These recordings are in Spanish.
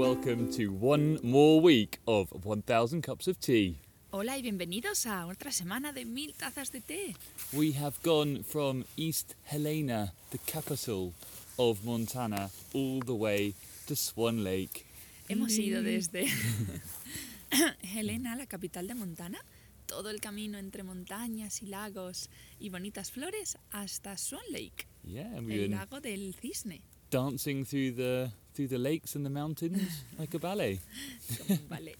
welcome to one more week of 1000 Cups of Tea. Hola y bienvenidos a otra semana de mil tazas de té. We have gone from East Helena, the capital of Montana, all the way to Swan Lake. Hemos ido mm-hmm. desde Helena, la capital de Montana, todo el camino entre montañas y lagos y bonitas flores hasta Swan Lake, Yeah, and we el were lago del cisne. dancing through the through the lakes and the mountains like a ballet. ballet.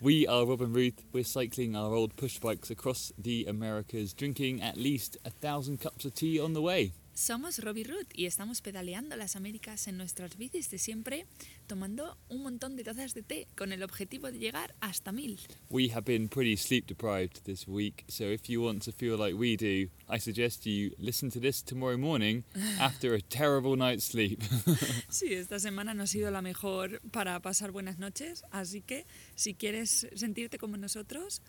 We are Rob and Ruth. We're cycling our old push bikes across the Americas, drinking at least a thousand cups of tea on the way. Somos Robbie Ruth y estamos pedaleando las Américas en nuestras bicis de siempre, tomando un montón de tazas de té con el objetivo de llegar hasta mil. We have been pretty sleep deprived this week, so if you want to feel like we do, I suggest you listen to this tomorrow morning after a terrible night's sleep. Sí, esta semana no ha sido la mejor para pasar buenas noches, así que si quieres sentirte como nosotros,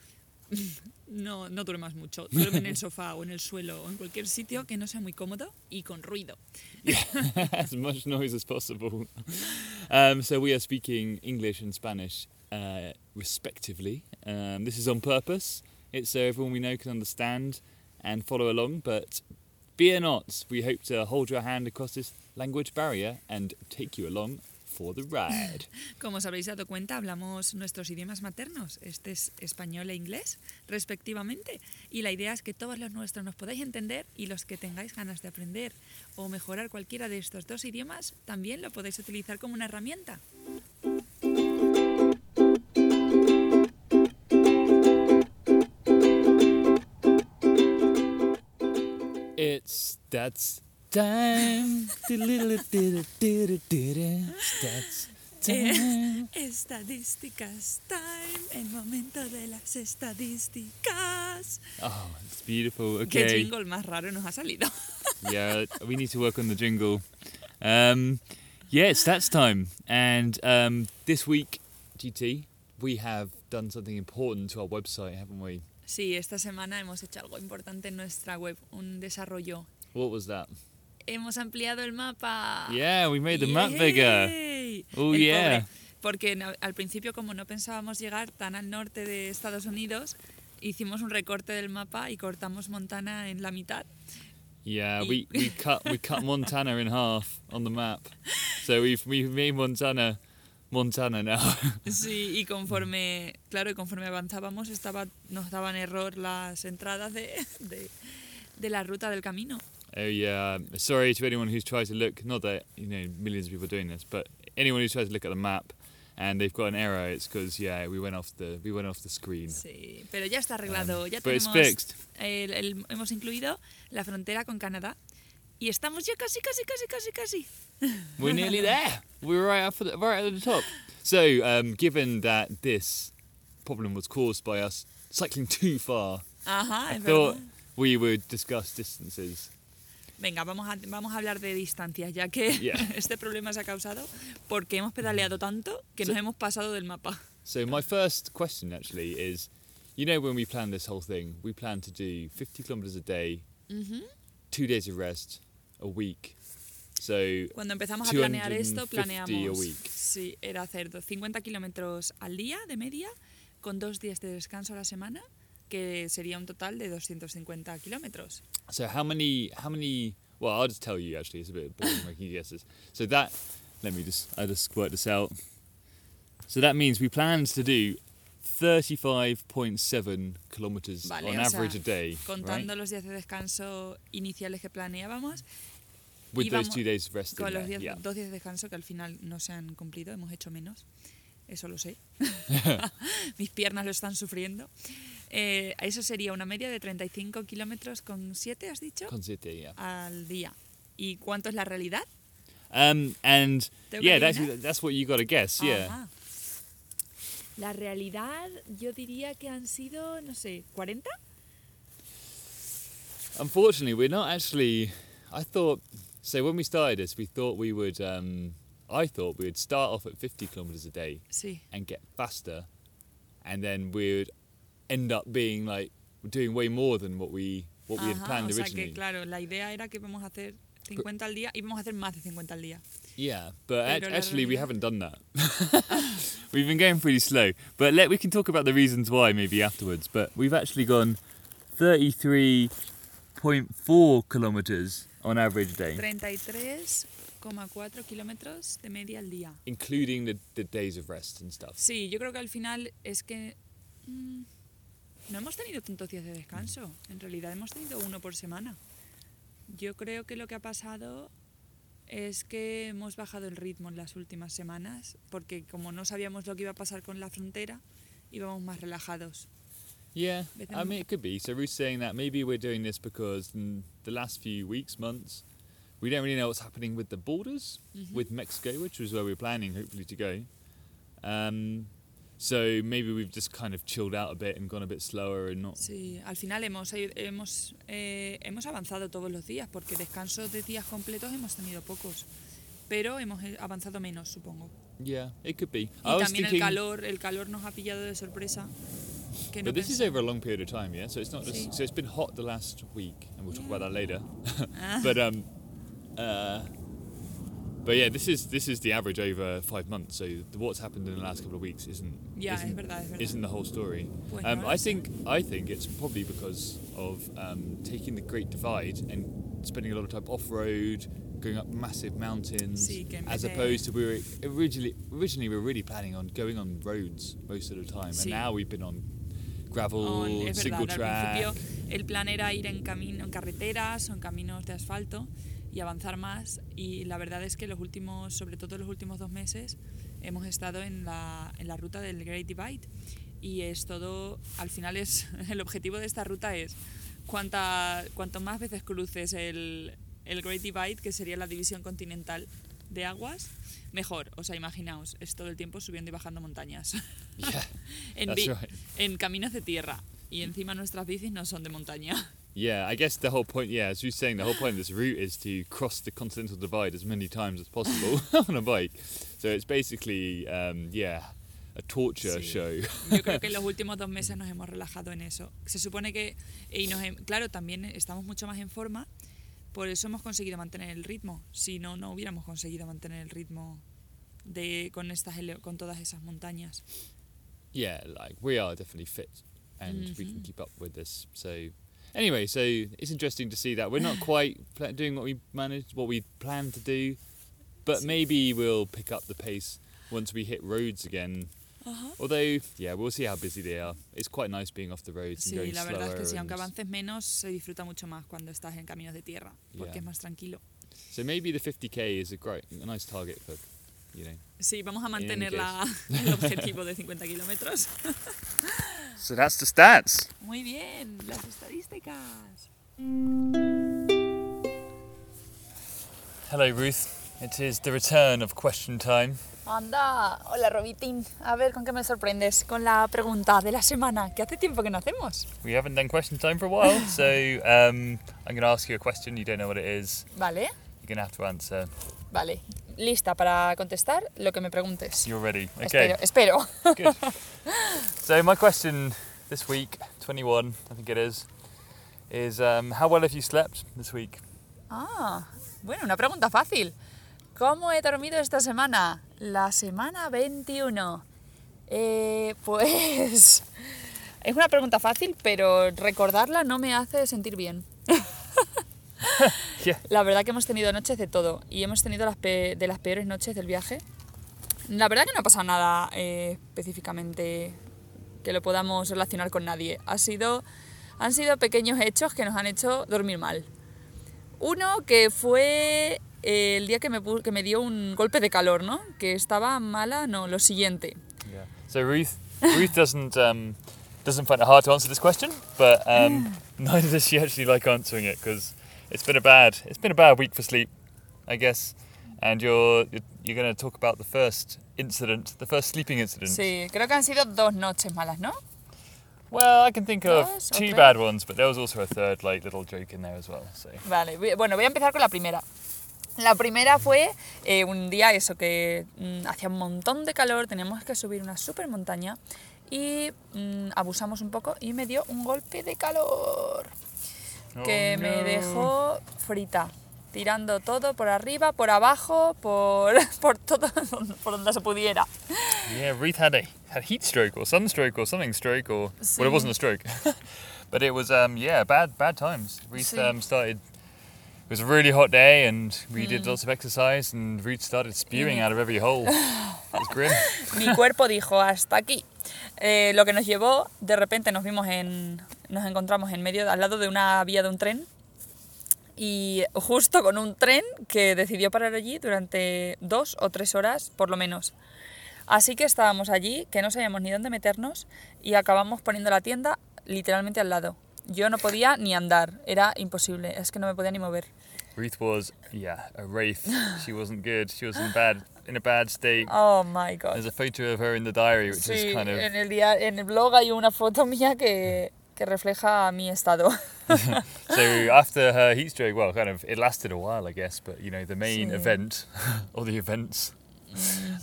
no, no duermas mucho. Duerme en el sofá o en el suelo o en cualquier sitio que no sea muy cómodo y con ruido. as much noise as possible. Um, so we are speaking English and Spanish uh, respectively. Um, this is on purpose. It's so everyone we know can understand and follow along. But fear not, we hope to hold your hand across this language barrier and take you along for the ride. Como os habréis dado cuenta, hablamos nuestros idiomas maternos, este es español e inglés, respectivamente. Y la idea es que todos los nuestros nos podáis entender y los que tengáis ganas de aprender o mejorar cualquiera de estos dos idiomas, también lo podéis utilizar como una herramienta. It's that's time. That's time. Estadísticas time, el momento de las estadísticas. Oh, it's beautiful. Qué Okay. jingle más raro nos ha salido. yeah, we need to work on the jingle. Um, yeah, it's stats time. And um, this week, GT, we have done something important to our website, haven't we? Sí, esta semana hemos hecho algo importante en nuestra web, un desarrollo. What was that? Hemos ampliado el mapa. Yeah, we made the map bigger. ¡Yay! Oh, El yeah. pobre, Porque no- al principio, como no pensábamos llegar tan al norte de Estados Unidos, hicimos un recorte del mapa y cortamos Montana en la mitad. Yeah, Y- we, we cut we cut Montana in half on the map. So we've we've made Montana Montana now. Sí, y conforme, claro, y conforme avanzábamos estaba, nos daban error las entradas de, de, de la ruta del camino. Oh yeah. Sorry to anyone who's tried to look. Not that you know millions of people are doing this, but anyone who's tried to look at the map and they've got an error, it's because yeah we went off the we went off the screen. Sí, pero ya está arreglado. ya but it's tenemos, fixed. el- el- hemos incluido la frontera con Canadá y estamos ya casi, casi, casi, casi, casi. We're nearly there. We're right up at the, right at the top. So um, given that this problem was caused by us cycling too far, Ajá, I thought we would discuss distances. Venga, vamos a, vamos a hablar de distancias, ya que Yeah. este problema se ha causado porque hemos pedaleado tanto que So- nos hemos pasado del mapa. So my first question actually is, you know, when we planned this whole thing, we planned to do 50 kilometers a day, two days of rest, a week. So Cuando empezamos a planear esto, 250 a planeamos. week. Sí, era hacer do- 50 kilómetros al día de media, con dos días de descanso a la semana, que sería un total de 250 kilómetros. So how many? How many? Well, I'll just tell you. Actually, it's a bit boring making guesses. So that, let me just, I just work this out. So that means we planned to do thirty-five point seven kilometers Vale, on o sea, average a day, Contando right? los días de descanso iniciales que planeábamos, With those two days of rest. in con los días- yeah. dos días de descanso que al final no se han cumplido, hemos hecho menos. Eso lo sé. Mis piernas lo están sufriendo. Eh, eso sería una media de 35 kilómetros con 7, has dicho, Consider, yeah. al día. ¿Y cuánto es la realidad? Um, and yeah, that's that's what you got to guess. Yeah. Ajá. La realidad, yo diría que han sido, no sé, 40. Unfortunately, we're not actually. I thought so when we started this, we thought we would. Um, I thought we would start off at 50 kilometers a day Sí. and get faster, and then we would end up being like doing way more than what we what we had planned o sea originally. que, claro, la idea era que vamos a hacer 50 al día y vamos a hacer más de 50 al día. Yeah, but la actually, we haven't done that. we've been going pretty slow. But let, we can talk about the reasons why maybe afterwards. But we've actually gone 33.4 kilometers on average a day, 33,4 kilómetros de media al día. including the, the days of rest and stuff. Sí, yo creo que al final es que mm, no hemos tenido tantos días de descanso. En realidad hemos tenido uno por semana. Yo creo que lo que ha pasado es que hemos bajado el ritmo en las últimas semanas porque como no sabíamos lo que iba a pasar con la frontera, íbamos más relajados. Yeah, I mean, it could be. So Ruth's saying that maybe we're doing this because in the last few weeks, months, we don't really know what's happening with the borders with Mexico, which was where we were planning hopefully to go. Um, so maybe we've just kind of chilled out a bit and gone a bit slower and not. Sí, al final hemos, hemos, eh, hemos avanzado todos los días porque descansos de días completos hemos tenido pocos. Pero hemos eh, avanzado menos, supongo. Yeah, it could be. Y I was también thinking, el calor, el calor nos ha pillado de sorpresa. Que no but this is over a long period of time, yeah. So it's not just. Sí. So it's been hot the last week, and we'll talk about that later. Ah, but um, uh, but yeah, this is this is the average over five months. So the, what's happened in the last couple of weeks isn't es isn't, verdad, es verdad. isn't the whole story. Um, I think I think it's probably because of um, taking the Great Divide and spending a lot of time off road, going up massive mountains, Sí, as opposed to we were originally originally we were really planning on going on roads most of the time, Sí. and now we've been on gravel, On- single verdad, track. el plan era ir en, camino, en carreteras o en caminos de asfalto y avanzar más y la verdad es que los últimos, sobre todo los últimos dos meses, hemos estado en la, en la ruta del Great Divide y es todo, al final es, el objetivo de esta ruta es cuanta, cuanto más veces cruces el, el Great Divide, que sería la división continental de aguas, mejor. O sea, imaginaos, es todo el tiempo subiendo y bajando montañas. Yeah, en, right. en caminos de tierra. Y encima nuestras bicis no son de montaña. Yeah, I guess the whole point, yeah, as you were saying, the whole point of this route is to cross the continental divide as many times as possible on a bike. So it's basically, um, yeah, a torture Sí. show. Yo creo que en los últimos dos meses nos hemos relajado en eso. Se supone que, y nos, hem- claro, también estamos mucho más en forma, por eso hemos conseguido mantener el ritmo. Si no, no hubiéramos conseguido mantener el ritmo de, con, estas, con todas esas montañas. yeah, like we are definitely fit and we Mm-hmm. can keep up with this. So anyway, so it's interesting to see that we're not quite pla- doing what we managed, what we planned to do, but maybe we'll pick up the pace once we hit roads again. Uh-huh. Although, yeah, we'll see how busy they are. It's quite nice being off the roads and Sí, going la verdad es que sí, aunque avances menos, se disfruta mucho más cuando estás en caminos de tierra, porque Yeah. es más tranquilo. So maybe the 50k is a great, a nice target for, know. Sí, vamos a mantener la- el objetivo de 50 kilómetros. So that's the stats. Muy bien, las estadísticas. Hello, Ruth. It is the return of question time. Anda, hola Robitín. A ver, ¿con qué me sorprendes? Con la pregunta de la semana, que hace tiempo que no hacemos. We haven't done question time for a while, so um, I'm going to ask you a question. You don't know what it is. Vale, You're going to have to answer. vale. Lista para contestar lo que me preguntes. You're ready. Okay. Espero, espero. Good. so my question this week, 21, I think it is, is um, how well have you slept this week? Ah, bueno, una pregunta fácil. ¿Cómo he dormido esta semana? La semana 21. Eh, pues... Es una pregunta fácil, pero recordarla no me hace sentir bien. Yeah. La verdad que hemos tenido noches de todo y hemos tenido las de las peores noches del viaje. La verdad que no ha pasado nada eh, específicamente que lo podamos relacionar con nadie. Ha sido, han sido pequeños hechos que nos han hecho dormir mal. Uno que fue eh, el día que me, que me dio un golpe de calor, ¿no? Que estaba mala, no, lo siguiente. Yeah. So Ruth, Ruth doesn't um, doesn't find it hard to answer this question, but um, neither does she actually like answering it because it's been a bad it's been a bad week for sleep, I guess. And you're you're, you're going to talk about the first incident, the first sleeping incident. Sí, creo que han sido dos noches malas, ¿no? Well, I can think of Dos two bad ones, but there was also a third like little joke in there as well. So Vale, bueno, voy a empezar con la primera. La primera fue eh, un día eso, que mm, hacía un montón de calor, teníamos que subir una super montaña y mm, abusamos un poco y me dio un golpe de calor que Oh, me no. dejó frita. tirando todo por arriba, por abajo, por, por todo, por donde se pudiera. Yeah, Ruth had a had heat stroke or sunstroke or something stroke or well, it Sí. wasn't a stroke, but it was um yeah bad bad times. Ruth Sí. um, started. It was a really hot day and we Mm. did lots of exercise and Ruth started spewing out of every hole. It was grim. Mi cuerpo dijo hasta aquí. Eh, lo que nos llevó, de repente nos vimos en, nos encontramos en medio, al lado de una vía de un tren y justo con un tren que decidió parar allí durante dos o tres horas por lo menos. Así que estábamos allí, que no sabíamos ni dónde meternos y acabamos poniendo la tienda literalmente al lado. Yo no podía ni andar, era imposible, es que no me podía ni mover. Ruth was yeah a. She wasn't good. She was bad in a bad state. Oh my god. There's a photo of her in the diary, which Sí, is kind of en, el dia- en el blog hay una foto mía que, que refleja mi estado. so after her heat stroke. Well, kind of it lasted a while, I guess, but you know the main Sí. event or the events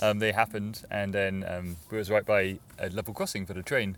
um, they happened, and then um, we was right by a level crossing for the train,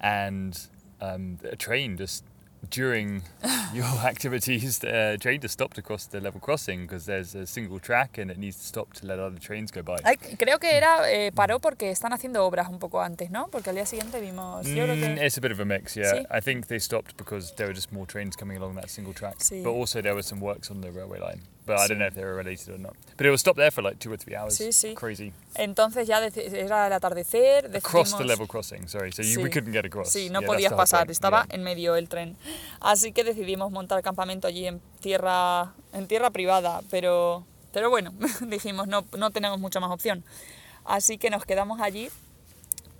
and um, a train just during your activities, the uh, train just stopped across the level crossing because there's a single track and it needs to stop to let other trains go by. Ay, creo que era eh, paró porque están haciendo obras un poco antes, ¿no? Porque al día siguiente vimos. Yo creo Mm, que. it's a bit of a mix, yeah. Sí. I think they stopped because there were just more trains coming along that single track. Sí. But also there were some works on the railway line. But I don't know if they were related or not. But it was stopped there for like two or three hours. Sí, sí. Crazy. Entonces ya era el atardecer. Across the level crossing, sorry. So you, we Sí. couldn't get across. Sí, no Yeah, podías pasar, estaba yeah. en medio el tren. Así que decidimos montar campamento allí en tierra, en tierra privada, pero, pero bueno, dijimos no, no tenemos mucha más opción. Así que nos quedamos allí.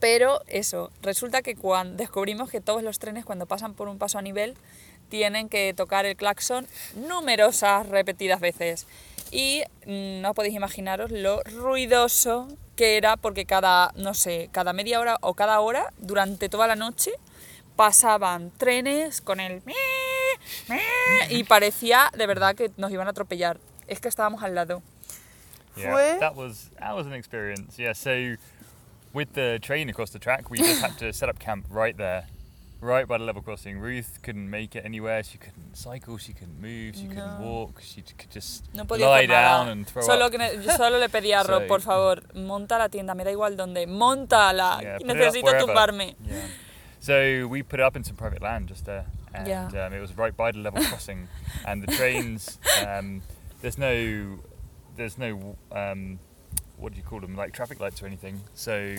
Pero eso, resulta que cuando descubrimos que todos los trenes cuando pasan por un paso a nivel tienen que tocar el claxon numerosas repetidas veces. Y mm, no podéis imaginaros lo ruidoso que era porque cada, no sé, cada media hora o cada hora, durante toda la noche, pasaban trenes con el y parecía de verdad que nos iban a atropellar. Es que estábamos al lado. Yeah, Fue- that was that was an experience. Yeah, so with the train across the track, we just had to set up camp right there, right by the level crossing. Ruth couldn't make it anywhere. She couldn't cycle. She couldn't move. She couldn't walk. She could just No lie down and throw Solo, up. que yo solo le pedí a Rob, Sí. por favor, monta la tienda, me da igual dónde, montala, Yeah, y put it up necesito tumbarme. Yeah. So we put it up in some private land just there, and Yeah. um, it was right by the level crossing. And the trains, um, there's no, there's no, um, what do you call them, like traffic lights or anything. So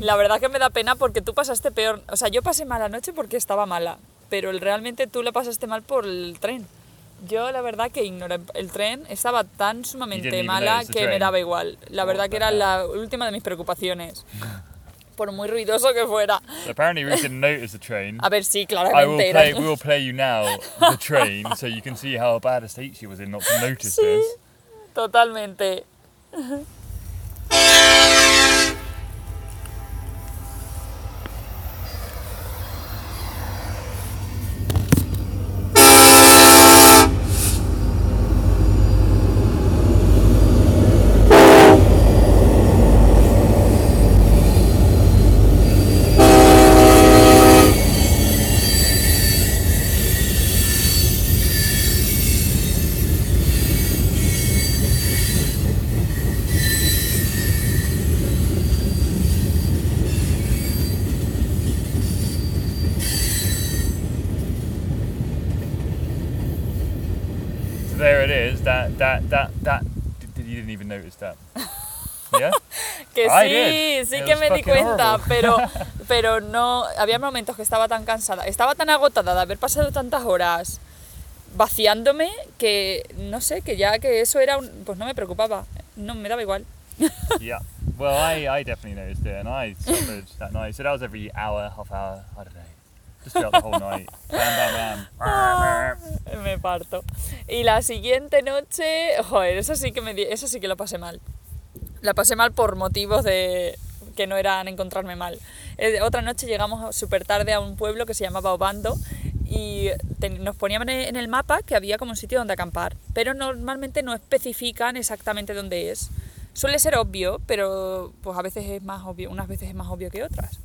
La verdad que me da pena porque tú pasaste peor, o sea, yo pasé mala noche porque estaba mala, pero realmente tú la pasaste mal por el tren. Yo la verdad que ignoré el tren, estaba tan sumamente mala que me train. daba igual. La verdad que era hell? la última de mis preocupaciones. Por muy ruidoso que fuera. so apparently didn't notice the train. A ver, sí, I will claramente play. We will play you now the train, so you can see how bad a state she was in not to notice Sí, this. Totalmente. So there it is. That that that that. Did, you didn't even notice that? Yeah. Que I sí, did. sí It que me di cuenta, horrible. pero, pero no, había momentos que estaba tan cansada, estaba tan agotada de haber pasado tantas horas vaciándome que, no sé, que ya que eso era, un, pues no me preocupaba, no me daba igual. yeah. Well, I, I definitely noticed it, and I suffered that night. So that was every hour, half hour. I don't know. Just throughout the whole night. Bam, bam, bam. me parto. Y la siguiente noche, joder, eso sí que me eso sí que lo pasé mal. La pasé mal por motivos de que no eran encontrarme mal. Eh, otra noche llegamos súper tarde a un pueblo que se llamaba Obando y nos ponían en en el mapa que había como un sitio donde acampar, pero normalmente no especifican exactamente dónde es. Suele ser obvio, pero pues a veces es más obvio, unas veces es más obvio que otras.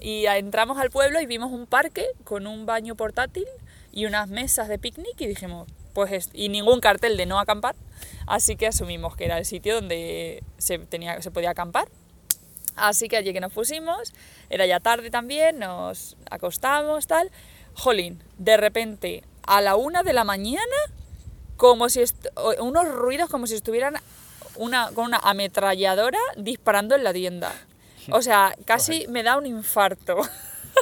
y entramos al pueblo y vimos un parque con un baño portátil y unas mesas de picnic y dijimos, pues, es- y ningún cartel de no acampar, así que asumimos que era el sitio donde se, tenía, se podía acampar. Así que allí que nos pusimos, era ya tarde también, nos acostamos, tal. Jolín, de repente, a la una de la mañana, como si unos ruidos como si estuvieran una, con una ametralladora disparando en la tienda. O sea, casi me da un infarto.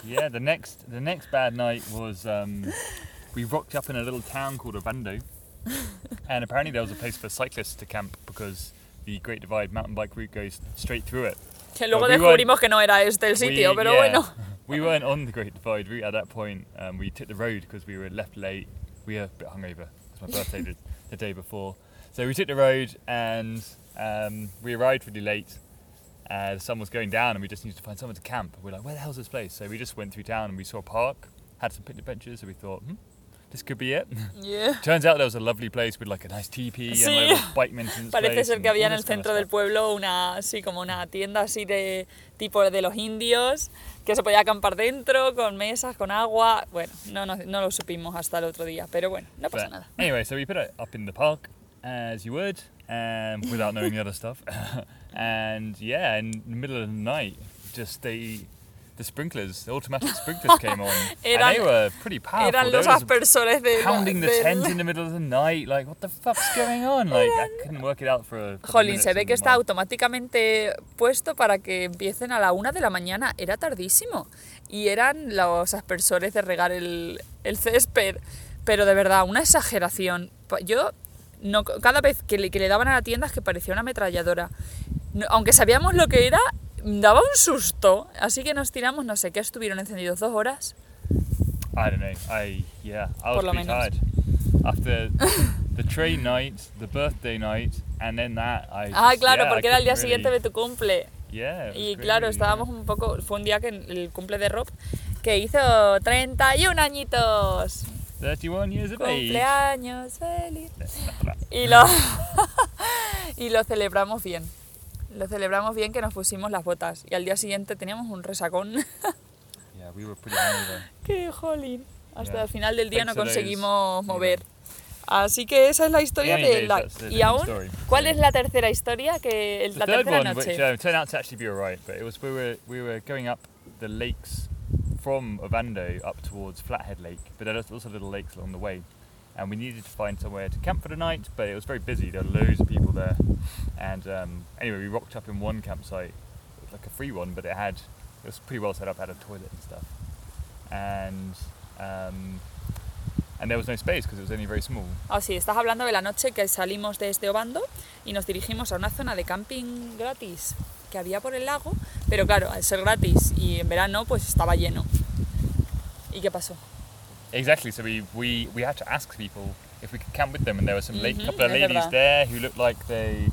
yeah, the next the next bad night was um, we rocked up in a little town called Ovando, and apparently there was a place for cyclists to camp because the Great Divide mountain bike route goes straight through it. Que luego we descubrimos que no era este el sitio, We- pero yeah, bueno. we weren't on the Great Divide route at that point. Um, we took the road because we were left late. We were a bit hungover. It was my birthday the, the day before, so we took the road and um, we arrived really late. Uh, the sun was going down, and we just needed to find somewhere to camp. We're like, where the hell's this place? So we just went through town and we saw a park, had some picnic benches, so we thought, hmm, this could be it. Yeah. Turns out there was a lovely place with like a nice teepee Sí. and like bike maintenance Parece ser que había en el centro del pueblo una así como una tienda así de tipo de los indios que se podía acampar dentro con mesas, con agua. Bueno, no, no, no lo supimos hasta el otro día, pero bueno, no pasa But nada. Anyway, so we put it up in the park as you would, um, without knowing the other stuff. and yeah, in the middle of the night, just the the sprinklers, the automatic sprinklers came on, Eran- and they were pretty powerful. Eran los aspersores de pounding the tent in the middle of the night. Like, what the fuck's going on? Like, I couldn't work it out for a. Jolín, se ve que está automáticamente puesto para que empiecen a la una de la mañana. Era tardísimo. Y eran los aspersores de regar el, el césped. Pero de verdad, una exageración. Yo, no, cada vez que le, que le daban a la tienda es que parecía una ametralladora. No- aunque sabíamos lo que era, daba un susto. Así que nos tiramos, no sé qué, estuvieron encendidos dos horas. I don't know. I yeah, I Por was lo pretty menos. tired after the train night, the birthday night, and then that. I Ah, claro, yeah, I porque era el día couldn't siguiente really- de tu cumple. Yeah. Y claro, estábamos un poco. Fue un día que el cumple de Rob, que hizo 31 añitos. 31 years of age. Cumpleaños feliz. Y lo, y lo celebramos bien. Lo celebramos bien que nos pusimos las botas. Y al día siguiente teníamos un resacón. Yeah, we were pretty. ¡Qué jolín! Hasta Yeah. el final del día no Thanks those, conseguimos mover. Así que esa es la historia Yeah, de la... Y aún, story. ¿cuál es la tercera historia? que el- The La tercera one, which noche. uh, turned out to actually be alright, but it was we were we were going up the lakes from Ovando up towards Flathead Lake, but there was also little lakes along the way, and we needed to find somewhere to camp for the night, but it was very busy. There were loads of people there, and um, anyway, we rocked up in one campsite, like a free one, but it had it was pretty well set up, had a toilet and stuff, and um, and there was no space because it was only very small. Ah, sí, estás hablando de la noche que salimos de este Obando y nos dirigimos a una zona de camping gratis que había por el lago, pero claro, al ser gratis y en verano pues estaba lleno. ¿Y qué pasó? Exactly. So we, we, we had to ask people if we could camp with them, and there were some la- Mhm, couple of es ladies there who looked like they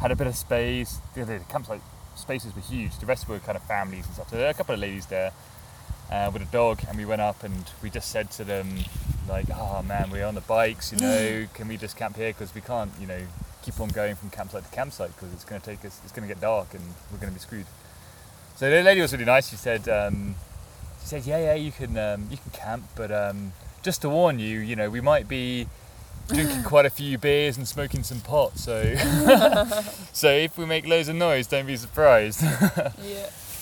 had a bit of space. The, the campsite spaces were huge. The rest were kind of families and stuff. So there were a couple of ladies there uh, with a dog, and we went up and we just said to them like, "Oh man, we're on the bikes. You know, can we just camp here? Because we can't, you know, keep on going from campsite to campsite because it's going to take us. It's going to get dark, and we're going to be screwed." So the lady was really nice. She said, um, she said, "Yeah, yeah, you can, um, you can camp, but um, just to warn you, you know, we might be drinking quite a few beers and smoking some pot. So, so if we make loads of noise, don't be surprised."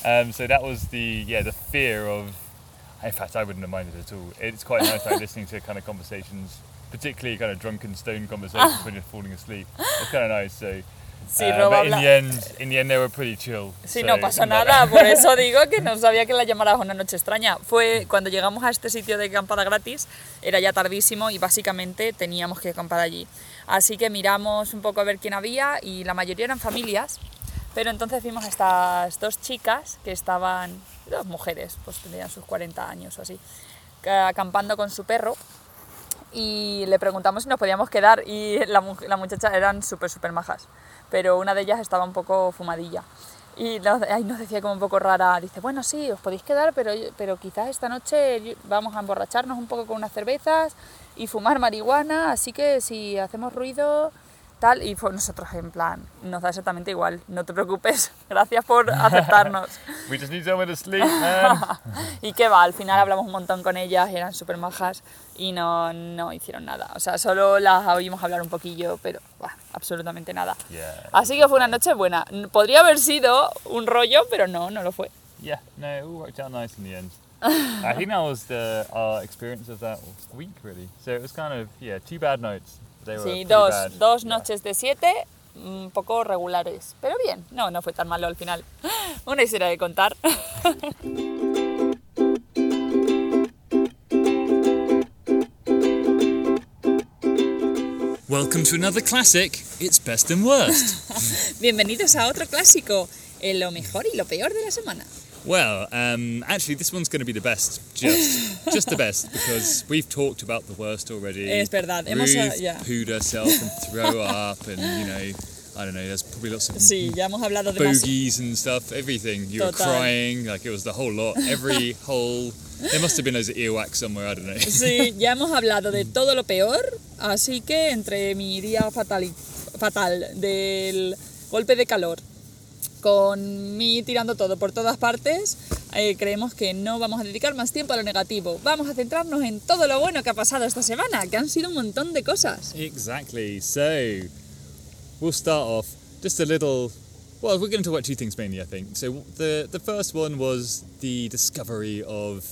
um, so that was the yeah the fear of. In fact, I wouldn't have minded at all. It's quite nice like listening to kind of conversations, particularly kind of drunken stone conversations when you're falling asleep. It's kind of nice. So. Sí, uh, Rob in habla- the end, in the end, they were pretty chill. Sí, so no like- nada, por eso digo que no sabía que la llamaras una noche extraña. Fue cuando llegamos a este sitio de acampada gratis, era ya tardísimo y básicamente teníamos que acampar allí. Así que miramos un poco a ver quién había y la mayoría eran familias, pero entonces vimos a estas dos chicas que estaban, dos mujeres, pues tendrían sus 40 años o así, acampando con su perro y le preguntamos si nos podíamos quedar y la, la muchacha eran súper, súper majas, pero una de ellas estaba un poco fumadilla. Y nos, ay, nos decía como un poco rara, dice, bueno, sí, os podéis quedar, pero, pero quizás esta noche vamos a emborracharnos un poco con unas cervezas y fumar marihuana, así que si hacemos ruido, tal, y fue nosotros en plan, nos da exactamente igual, no te preocupes, gracias por aceptarnos. We just need somewhere to sleep, man. y qué va, al final hablamos un montón con ellas, eran súper majas y no, no hicieron nada. O sea, solo las oímos hablar un poquillo, pero bah, absolutamente nada. yeah. Así que fue una noche buena. Podría haber sido un rollo, pero no, no lo fue. Yeah, no, it all worked out nice in the end. I think that was the, our experience of that week, really. So it was kind of, yeah, two bad nights. They were Sí, dos, bad. dos Yeah. noches de siete, un poco regulares. Pero bien, no, no fue tan malo al final. Una historia de contar. Welcome to another classic. It's best and worst. Bienvenidos a otro clásico, en lo mejor y lo peor de la semana. well, um, actually, this one's going to be the best. Just, just the best because we've talked about the worst already. Es verdad, hemos, Ruth yeah. pooed herself and throw up, and you know, I don't know. There's probably lots of Sí, ya hemos hablado de más. bogies and stuff. Everything. You were Total. crying, like it was the whole lot. Every whole. There must have been of earwax somewhere. I don't know. Sí, ya hemos hablado de todo lo peor, así que entre mi día fatal, fatal del golpe de calor con mí tirando todo por todas partes, eh, creemos que no vamos a dedicar más tiempo a lo negativo. Vamos a centrarnos en todo lo bueno que ha pasado esta semana, que han sido un montón de cosas. Exactly. So, we'll start off just a little. Well, we're going to talk about two things mainly, I think. So, the the first one was the discovery of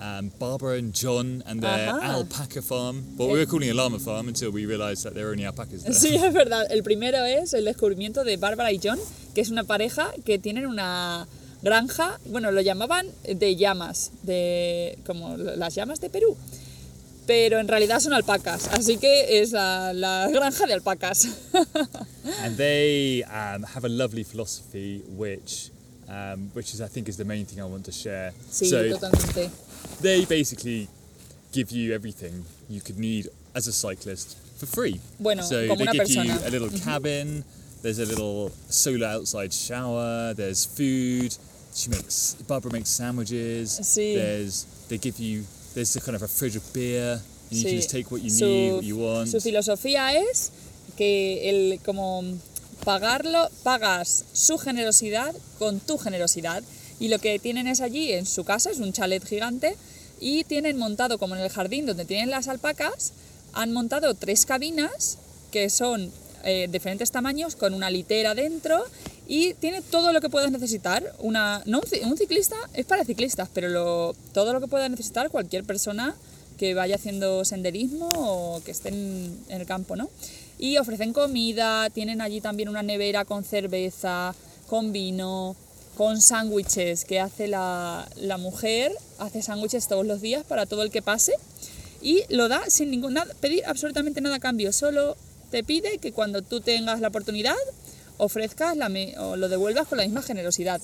um, Barbara and John and their alpaca farm. Well, we were calling it a llama farm until we realised that there were only alpacas there. Sí, es verdad. El primero es el descubrimiento de Bárbara y John, que es una pareja que tienen una granja, bueno, lo llamaban de llamas, de como las llamas de Perú. Pero en realidad son alpacas, así que es la, la granja de alpacas. and they um, have a lovely philosophy, which. Um, which is, I think, is the main thing I want to share. Sí, so totalmente. they basically give you everything you could need as a cyclist for free. Bueno, so como they una give you a little cabin. There's a little solar outside shower. There's food. She makes Barbara makes sandwiches. Sí. There's they give you there's a kind of a fridge of beer. And you can just take what you Su- need, what you want. Su filosofía es que el como pagarlo, pagas su generosidad con tu generosidad. Y lo que tienen es allí en su casa, es un chalet gigante, y tienen montado, como en el jardín donde tienen las alpacas, han montado tres cabinas que son eh, diferentes tamaños, con una litera dentro, y tiene todo lo que puedas necesitar. Una, un, ci- un ciclista, es para ciclistas, pero todo lo que pueda necesitar cualquier persona que vaya haciendo senderismo o que esté en, en el campo, ¿no? Y ofrecen comida, tienen allí también una nevera con cerveza, con vino, con sándwiches que hace la, la mujer, hace sándwiches todos los días para todo el que pase y lo da sin ningún nada, pedir absolutamente nada a cambio, solo te pide que cuando tú tengas la oportunidad ofrezcas la me- o lo devuelvas con la misma generosidad.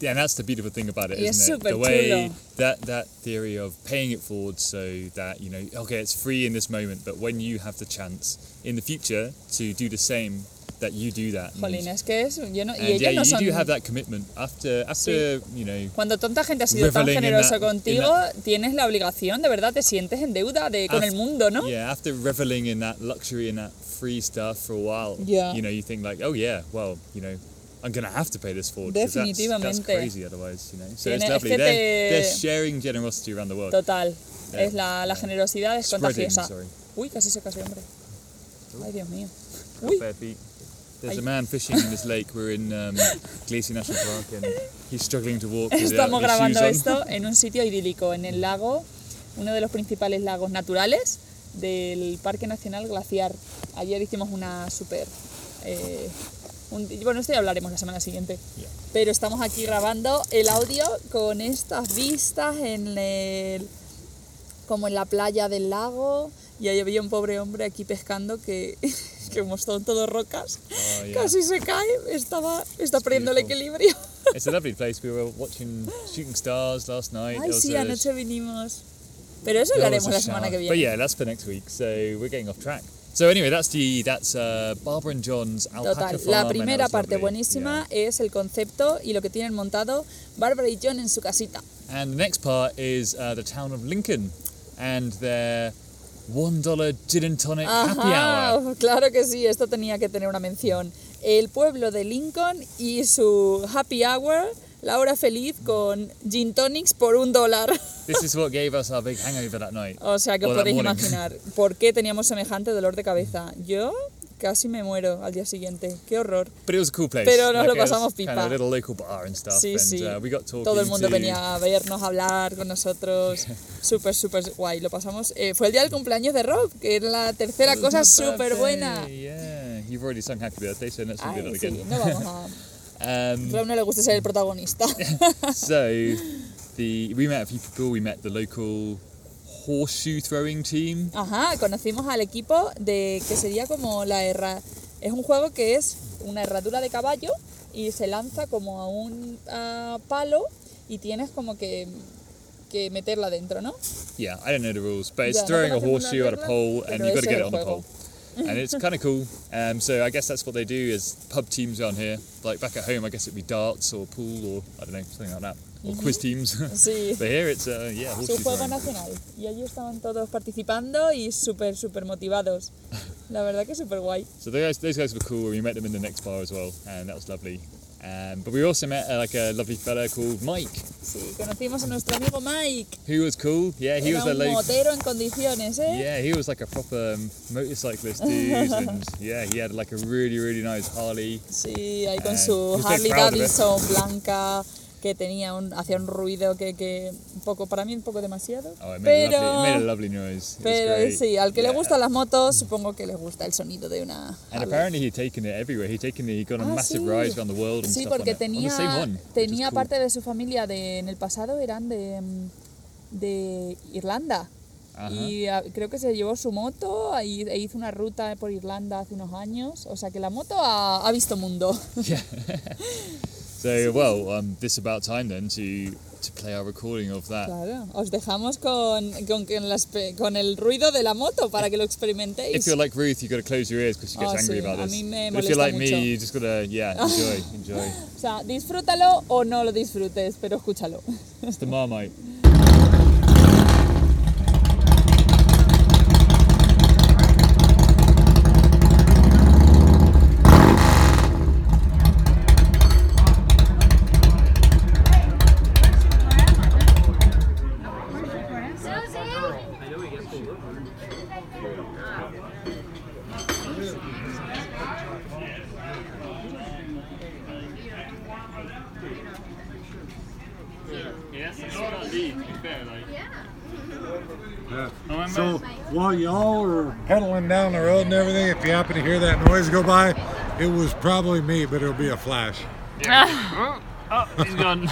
Yeah, and that's the beautiful thing about it, y isn't it? The way chulo. that that theory of paying it forward so that you know, okay, it's free in this moment, but when you have the chance in the future to do the same, that you do that. Jolín, es que es, yo no, y ellos yeah, no you do have that commitment after after you know Cuando tanta gente ha sido tan generosa that- contigo, tienes la obligación, de verdad, te sientes en deuda de, con el mundo, ¿no? yeah after reveling in that luxury and that free stuff for a while. Yeah. You know, you think like, oh yeah, well, you know. I'm gonna have to pay this forward. 'cause That's, that's Definitivamente. crazy otherwise, you know. So Tiene- it's es lovely. que they're, te- they're sharing generosity around the world. Total. Yeah. Es la, la generosidad es Spreading, contagiosa. sorry. Uy, casi se casi, hombre. Ay, Dios mío. Uy. There's a man fishing in this lake. We're in um, Glacier National Park, and he's struggling to walk. without estamos his grabando shoes on. esto en un sitio idílico, en el lago, uno de los principales lagos naturales del Parque Nacional Glaciar. Ayer hicimos una súper... eh, un- bueno, esto ya hablaremos la semana siguiente. Yeah. Pero estamos aquí grabando el audio con estas vistas en el, como en la playa del lago y ahí había un pobre hombre aquí pescando que, que como son todos rocas, Oh, yeah. casi se cae, estaba, está perdiendo el beautiful. equilibrio. It's a lovely place. We were watching shooting stars last night. Ay, sí, a- anoche vinimos. Pero eso was a la semana que viene. But yeah, that's for next week. So we're getting off track. So anyway, that's the that's uh, Barbara and John's Total, la primera parte buenísima es el concepto y lo que tienen montado Bárbara y John en su casita. Yeah. And the next part is uh, the town of Lincoln and their one dollar gin and tonic happy Ajá, hour. claro que sí, esto tenía que tener una mención. El pueblo de Lincoln y su happy hour, la hora feliz con gin tonics por un dólar. This is what gave us our big hangover that night. O sea que Or podéis imaginar por qué teníamos semejante dolor de cabeza. Yo casi me muero al día siguiente. Qué horror. But it was a cool place. Pero nos lo it was pasamos Kind pipa. of a little local bar and stuff. Sí, and sí. Uh, we got Todo el mundo to- venía a vernos, a hablar con nosotros. Súper, súper guay. Lo pasamos. eh, fue el día del cumpleaños de Rob, que era la tercera It was cosa súper buena. Yeah, you've already sung Happy Birthday, so let's do Ay, that sí, again. no vamos a. Um, Rob no le gusta ser el protagonista. so, the we met a few people. We met the local horseshoe throwing team. Ajá, conocimos al equipo de que sería como la herra. Es un juego que es una herradura de caballo y se lanza como a un ah, palo y tienes como que, que meterla dentro, ¿no? Yeah, I don't know the rules, but it's Yeah, no throwing a horseshoe at a pole, and you've got to get it on the pole. and it's kind of cool. Um, so I guess that's what they do is pub teams around here. Like back at home, I guess it'd be darts or pool or I don't know something like that, or quiz teams. Sí. but here it's uh, yeah Su juego nacional. Y allí estaban todos participando y súper, súper motivados. La verdad que súper guay. So those guys, those guys were cool. We met them in the next bar as well, and that was lovely. Um, but we also met uh, like a lovely fella called Mike, Sí, conocimos a nuestro amigo Mike. who was cool. Yeah, he was Era a un motero en condiciones, ¿eh? Yeah, he was like a proper um, motorcyclist dude, and yeah, he had like a really really nice Harley. Sí, ahí con Eh, su Harley. Davidson blanca que tenía un, hacía un ruido que, que un poco para mí un poco demasiado. Oh, pero a, lovely, a lovely noise. Pero sí, al que le Yeah. gustan las motos, supongo que le gusta el sonido de una And apparently he'd taken it everywhere. He'd taken it. He got on Ah, massive sí. rides around the world and Sí, stuff porque on, it. on the tenía, same one. tenía cool. parte de su familia de, en el pasado eran de, de Irlanda. Ajá. Y ah, creo que se llevó su moto y, e hizo una ruta por Irlanda hace unos años. O sea que la moto ha, ha visto mundo. Yeah. So well, um, this about time then to to play our recording of that. Claro, os dejamos con, con, con las con el ruido de la moto para que lo experimentéis. If you're like Ruth, you've got to close your ears because she gets Oh, angry sí, about a this. mí me but if you're like mucho. me, you just gotta yeah enjoy enjoy. O sea, disfrútalo o no lo disfrutes, pero escúchalo. It's the Marmite. Yes, it's not lead. To be fair, like. Yeah. So while y'all were pedaling down the road and everything, if you happen to hear that noise go by, it was probably me, but it'll be a flash. oh, oh, he's gone.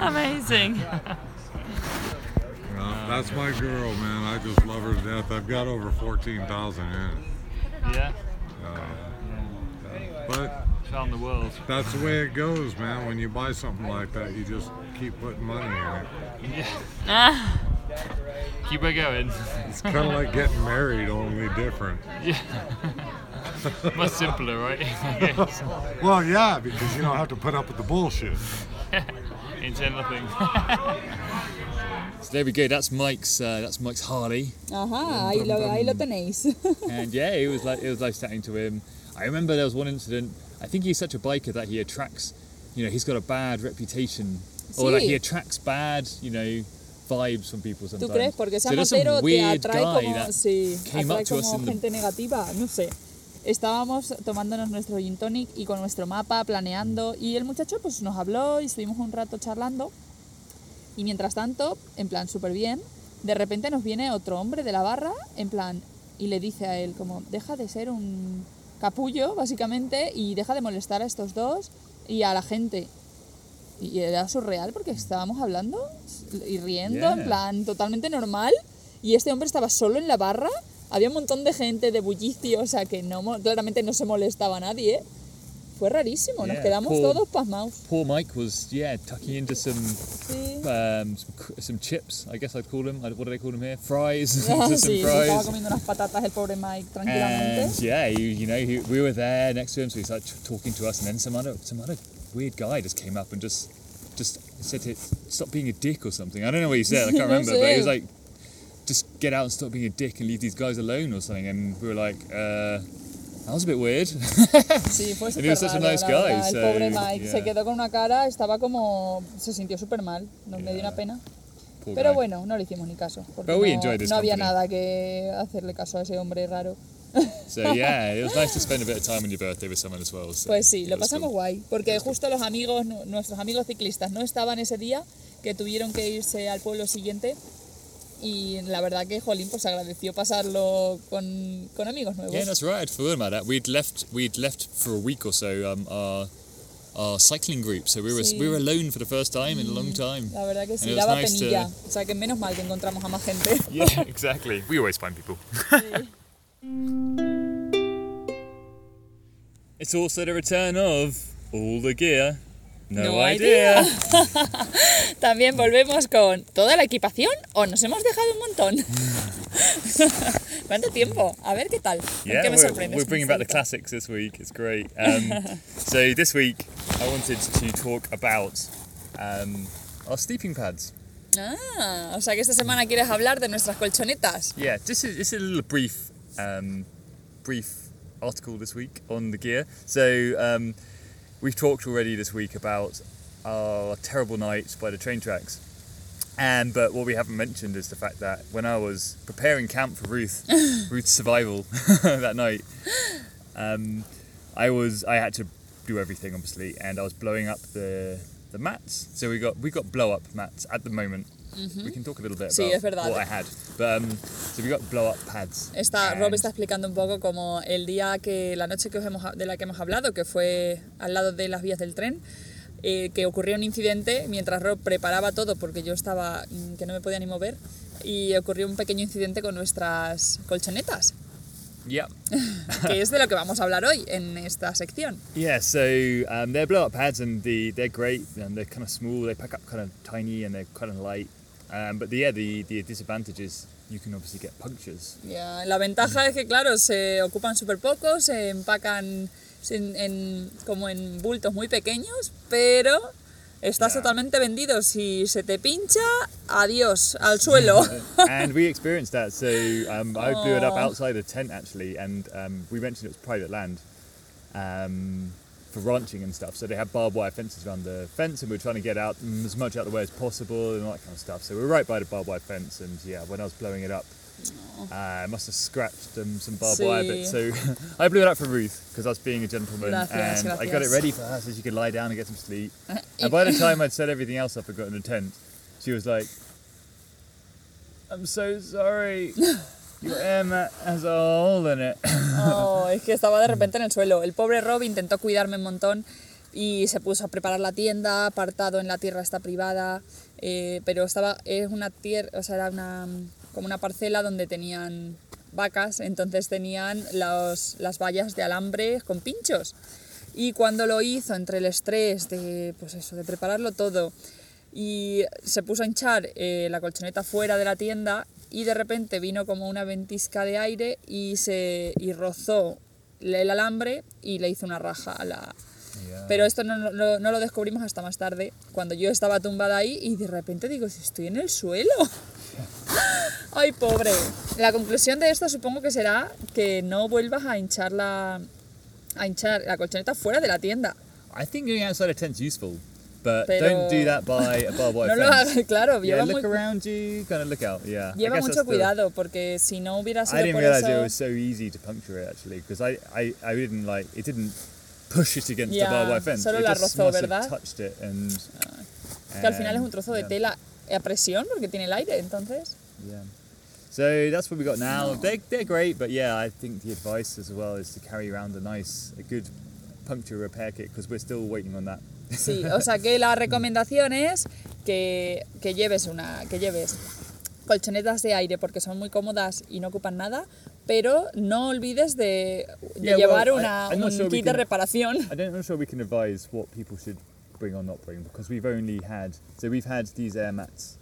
Amazing. You that's my girl, man. I just love her to death. I've got over 14,000 in. yeah. Uh, but Found the world. that's the way it goes, man. When you buy something like that, you just keep putting money in it. Ah. Keep it going. It's kind of like getting married, only different. Yeah. Much simpler, right? Well, yeah, because you don't have to put up with the bullshit. Into nothing. so there we go. That's Mike's. Uh, that's Mike's Harley. Ajá, ahí lo, ahí lo tenéis. and yeah, it was like it was like chatting to him. I remember there was one incident. I think he's such a biker that he attracts. You know, he's got a bad reputation, or like he attracts bad, you know, vibes from people ¿Tú crees? Porque ese motero te atrae como, sí, atrae como the gente negativa, no sé. Estábamos tomándonos nuestro gin tonic y con nuestro mapa planeando y el muchacho pues nos habló y estuvimos un rato charlando y mientras tanto, en plan súper bien, de repente nos viene otro hombre de la barra en plan y le dice a él como deja de ser un capullo básicamente y deja de molestar a estos dos y a la gente. Y era surreal porque estábamos hablando y riendo, en Yeah. plan totalmente normal. Y este hombre estaba solo en la barra. Había un montón de gente de bullicio, o sea que no, claramente no se molestaba a nadie. Fue rarísimo, nos Yeah, quedamos poor- todos pasmados. poor Mike was yeah tucking into some Sí. um, some, some chips. I guess I'd call them. What do they call them here? Fries. Ah, some sí, se estaba fries. comiendo unas patatas el pobre Mike tranquilamente. And yeah, you, you know, he, we were there next to him, so he started t- talking to us, and then some other some other weird guy just came up and just just said to stop being a dick or something. I don't know what he said. I can't remember, but he was like just get out and stop being a dick and leave these guys alone or something. And we were like, uh, that was a bit weird. Sí, fue And he was such a raro, nice la guy, verdad. El so, pobre Mike se yeah. quedó con una cara, estaba como... Se sintió súper mal, nos me dio una pena. Poor Pero guy. bueno, no le hicimos ni caso. Porque no, no había nada que hacerle caso a ese hombre raro. So yeah, it was nice to spend a bit of time on your birthday with someone as well. So Pues sí, lo pasamos cool. guay. Porque justo los amigos, nu- nuestros amigos ciclistas no estaban ese día, que tuvieron que irse al pueblo siguiente. Y la verdad que Jolín pues agradeció pasarlo con, con amigos nuevos. Yeah, that's right. I'd forgotten about that. We'd left. We'd left for a week or so. Um, our our cycling group. So we were Sí. we were alone for the first time in a long time. La verdad que sí, daba nice to- penilla. O sea que menos mal que encontramos a más gente. Yeah, exactly. We always find people. It's also the return of all the gear. No, No idea. También volvemos con toda la equipación o nos hemos dejado un montón. ¿Cuánto tiempo? A ver qué tal. ¿Con Yeah, qué me we're, sorprendes? we're bringing back the classics this week. It's great. Um, so this week, I wanted to talk about um, our sleeping pads. Ah, o sea que esta semana quieres hablar de nuestras colchonetas. Yeah, is this is a little brief, um, brief article this week on the gear. So um, we've talked already this week about our terrible nights by the train tracks. And but what we haven't mentioned is the fact that when I was preparing camp for Ruth, Ruth's survival that night, um, I was I had to do everything obviously, and I was blowing up the the mats. So we got we got blow up mats at the moment. We can talk a little bit Sí, about es verdad. what I had, but um, so we got blow up pads. Está, Rob está explicando un poco como el día que, la noche que os hemos, de la que hemos hablado, que fue al lado de las vías del tren, eh, que ocurrió un incidente mientras Rob preparaba todo porque yo estaba, mm, que no me podía ni mover, y ocurrió un pequeño incidente con nuestras colchonetas, Yeah. que es de lo que vamos a hablar hoy en esta sección. Yeah, so um, they're blow up pads and the, they're great and they're kind of small, they pack up kind of tiny and they're kind of light. Um, but the, yeah, the, the disadvantage is you can obviously get punctures. Ya, La ventaja es que, claro, se ocupan súper poco, se empacan sin- en- como en bultos muy pequeños, pero estás Ya. totalmente vendido. Si se te pincha, adiós, al suelo. and we experienced that. So um, I blew it up outside the tent actually, and um, we mentioned it was private land um, for ranching and stuff. So they had barbed wire fences around the fence, and we were trying to get out mm, as much out of the way as possible and all that kind of stuff. So we were right by the barbed wire fence, and yeah, when I was blowing it up. Uh, I must have scratched um, some barbed wire bits. So I blew it up for Ruth because I was being a gentleman Gracias, and I got it ready for her so she could lie down and get some sleep. and by the time I'd set everything else up and got in the tent, she was like, I'm so sorry. Your mat has a hole in it. Oh, es que estaba de repente en el suelo. El pobre Rob intentó cuidarme un montón y se puso a preparar la tienda, apartado en la tierra esta privada, eh, pero estaba, es una tierra, o sea, era una, como una parcela donde tenían vacas, entonces tenían los, las vallas de alambre con pinchos. Y cuando lo hizo, entre el estrés de, pues eso, de prepararlo todo, y se puso a hinchar eh, la colchoneta fuera de la tienda y de repente vino como una ventisca de aire y se y rozó el alambre y le hizo una raja a la... Pero esto no, no- no lo descubrimos hasta más tarde, cuando yo estaba tumbada ahí y de repente digo, estoy en el suelo. Ay, pobre. La conclusión de esto supongo que será que no vuelvas a hinchar la, a hinchar la colchoneta fuera de la tienda. I think going outside a tent's useful, but Pero- don't do that by a barbed wire No lo hagas, claro, yeah, lleva, look muy- around you, kind of look out. Yeah, I lleva mucho that's the- cuidado porque si no hubiera sido I didn't por realize eso... it was so easy to puncture it actually because I, I, I didn't like it didn't push it against Yeah, the barbed wire fence. solo it la just rozó, ¿verdad? touched it and. Ah, que al final es un and, trozo de yeah, tela a presión porque tiene el aire, entonces... Yeah. So that's what we got now. They're, they're great, but yeah, I think the advice as well is to carry around a nice, a good puncture repair kit because we're still waiting on that. Sí, o sea que la recomendación es que, que lleves una que lleves colchonetas de aire porque son muy cómodas y no ocupan nada, pero no olvides de, de Yeah, well, llevar I- una, not un sure kit de can- reparación. I don't, I'm not sure we can advise what people should bring or not bring because we've only had so we've had these air mats,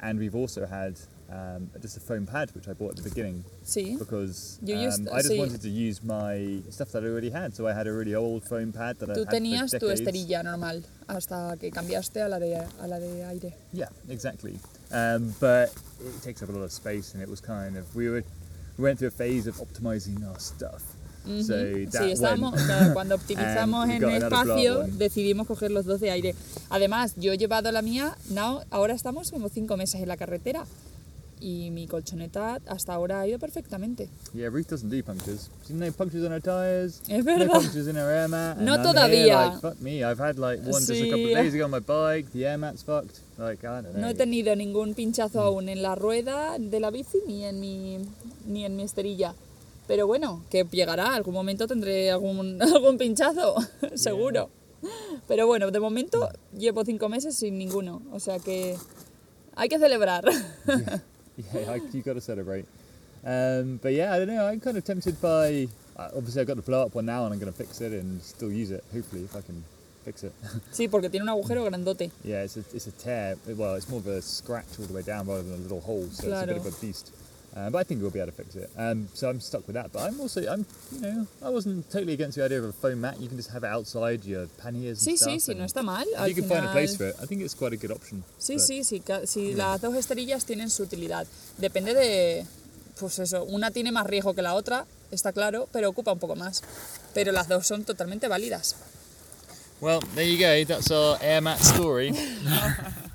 and we've also had um, just a foam pad which I bought at the beginning Sí. because used- um, I just sí. wanted to use my stuff that I already had. So I had a really old foam pad that I Tú had tenías for tu esterilla normal hasta que cambiaste a la de, a la de aire. Yeah, exactly. Um, but it takes up a lot of space, and it was kind of we were we went through a phase of optimizing our stuff. So that Sí, estábamos, went. cuando optimizamos en espacio, decidimos coger los dos de aire. Además, yo he llevado la mía, now, ahora estamos como cinco meses en la carretera y mi colchoneta hasta ahora ha ido perfectamente. Yeah, Ruth doesn't do punctures. She's no punctures on her tires. Es No verdad. punctures in her air mat. No I'm here todavía. like, fuck me, I've had like one just a Sí. couple of days ago on my bike. The air mat's fucked. Like I don't know. No he tenido ningún pinchazo aún en la rueda de la bici ni en mi, ni en mi esterilla. Pero bueno, que llegará, algún momento tendré algún, algún pinchazo, seguro. Pero bueno, de momento llevo cinco meses sin ninguno, o sea que hay que celebrar. yeah, I, you got to celebrate. Um, but yeah, I don't know. I'm kind of tempted by. Uh, obviously, I've got the blow up one now, and I'm going to fix it and still use it. Hopefully, if I can fix it. Sí, porque tiene un agujero grandote. yeah, it's a, it's a tear. Well, it's more of a scratch all the way down rather than a little hole, so it's a bit of a beast. Uh, but I think we'll be able to fix it. Um, so I'm stuck with that. But I'm also, I'm, you know, I wasn't totally against the idea of a foam mat. You can just have it outside your panniers and Sí, stuff. sí, sí, and no está mal. if Al you can find a place final- for it. I think it's quite a good option. Sí, But- sí, sí, sí, las dos esterillas tienen su utilidad. Depende de, pues eso, una tiene más riesgo que la otra, está claro, pero ocupa un poco más. Pero las dos son totalmente válidas. Well, there you go. That's our air mat story.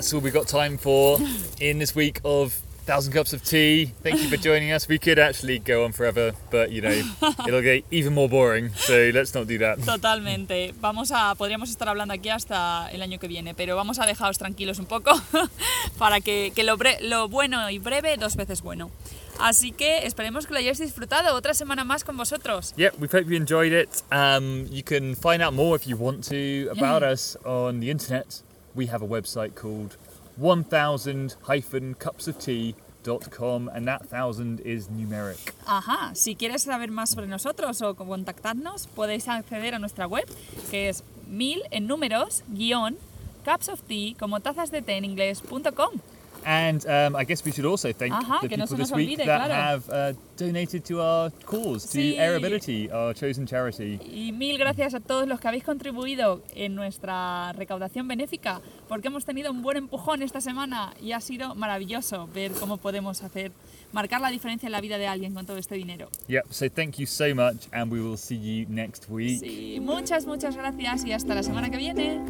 that's all we've got time for in this week of Thousand Cups of Tea. Thank you for joining us. We could actually go on forever, but you know, it'll get even more boring. So let's not do that. Totalmente. Vamos a, podríamos estar hablando aquí hasta el año que viene, pero vamos a dejaros tranquilos un poco para que, que lo, bre- lo bueno y breve dos veces bueno. Así que esperemos que lo hayáis disfrutado otra semana más con vosotros. Yep, we hope you enjoyed it. Um, you can find out more if you want to about us on the internet. We have a website called 1000-cupsoftea.com and that thousand is numeric. Ajá, si quieres saber más sobre nosotros o contactarnos, podéis acceder a nuestra web, que es mil en números, guion, cups of tea, como tazas de té en inglés.com. And um, I guess we should also thank Ajá, the no people this week olvide, that claro. have uh, donated to our cause, to Sí. Airability, our chosen charity. Y mil gracias a todos los que habéis contribuido en nuestra recaudación benéfica, porque hemos tenido un buen empujón esta semana y ha sido maravilloso ver cómo podemos hacer, marcar la diferencia en la vida de alguien con todo este dinero. Yep, so thank you so much and we will see you next week. Sí, muchas, muchas gracias y hasta la semana que viene.